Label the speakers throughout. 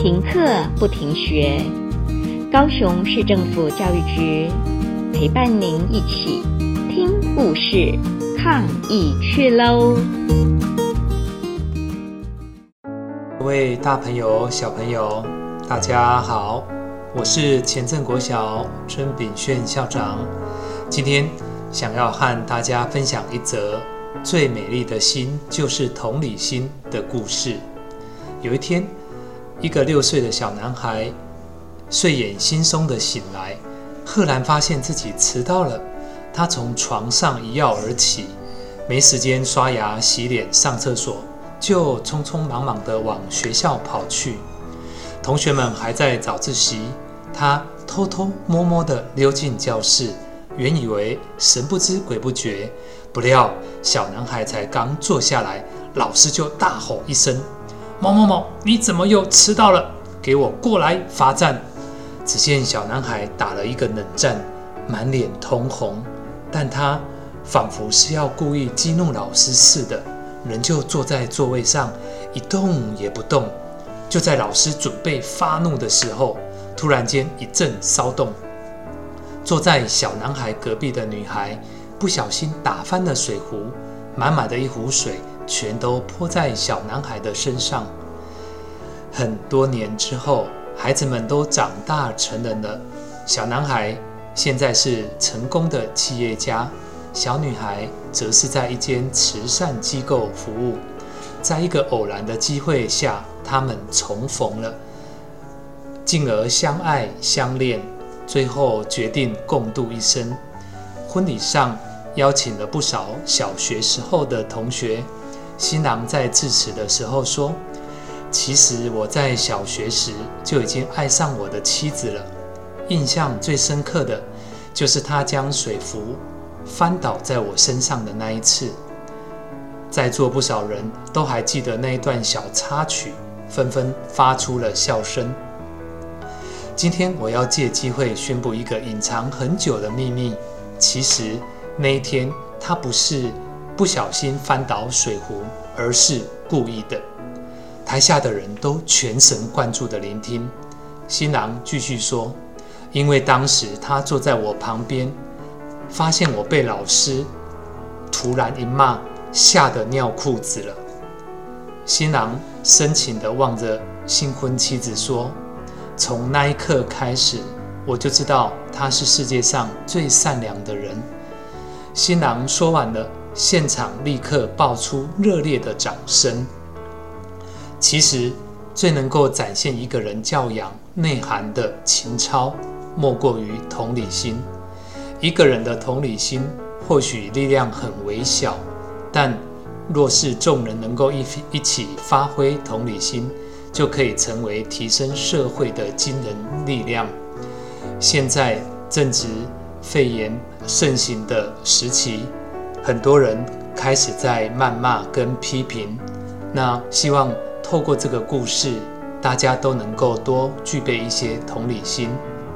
Speaker 1: 停课不停学，高雄市政府教育局陪伴您一起听故事、抗疫去喽！
Speaker 2: 各位大朋友、小朋友，大家好，我是前镇国小曾炳炫校长。今天想要和大家分享一则最美丽的心就是同理心的故事。有一天，一个六岁的小男孩睡眼惺忪地醒来，赫然发现自己迟到了。他从床上一跃而起，没时间刷牙、洗脸、上厕所，就匆匆忙忙地往学校跑去。同学们还在早自习，他偷偷摸摸地溜进教室，原以为神不知鬼不觉，不料小男孩才刚坐下来，老师就大吼一声。某某某，你怎么又迟到了？给我过来罚站！只见小男孩打了一个冷战，满脸通红，但他仿佛是要故意激怒老师似的，仍旧坐在座位上一动也不动。就在老师准备发怒的时候，突然间一阵骚动，坐在小男孩隔壁的女孩不小心打翻了水壶，满满的一壶水。全都泼在小男孩的身上。很多年之后，孩子们都长大成人了。小男孩现在是成功的企业家，小女孩则是在一间慈善机构服务。在一个偶然的机会下，他们重逢了，进而相爱相恋，最后决定共度一生。婚礼上邀请了不少小学时候的同学。新郎在致辞的时候说：“其实我在小学时就已经爱上我的妻子了。印象最深刻的，就是他将水壶翻倒在我身上的那一次。在座不少人都还记得那一段小插曲，纷纷发出了笑声。今天我要借机会宣布一个隐藏很久的秘密：其实那一天他不是。”不小心翻倒水壶，而是故意的。台下的人都全神贯注地聆听。新郎继续说：“因为当时他坐在我旁边，发现我被老师突然一骂，吓得尿裤子了。”新郎深情地望着新婚妻子说：“从那一刻开始，我就知道他是世界上最善良的人。”新郎说完了。现场立刻爆出热烈的掌声。其实，最能够展现一个人教养内涵的情操，莫过于同理心。一个人的同理心或许力量很微小，但若是众人能够一一起发挥同理心，就可以成为提升社会的惊人力量。现在正值肺炎盛行的时期。很多人开始在谩骂跟批评，那希望透过这个故事，大家都能够多具备一些同理心，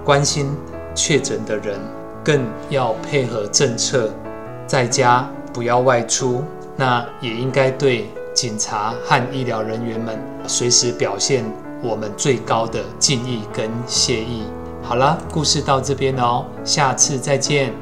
Speaker 2: 关心确诊的人，更要配合政策，在家不要外出。那也应该对警察和医疗人员们随时表现我们最高的敬意跟谢意。好了，故事到这边哦，下次再见。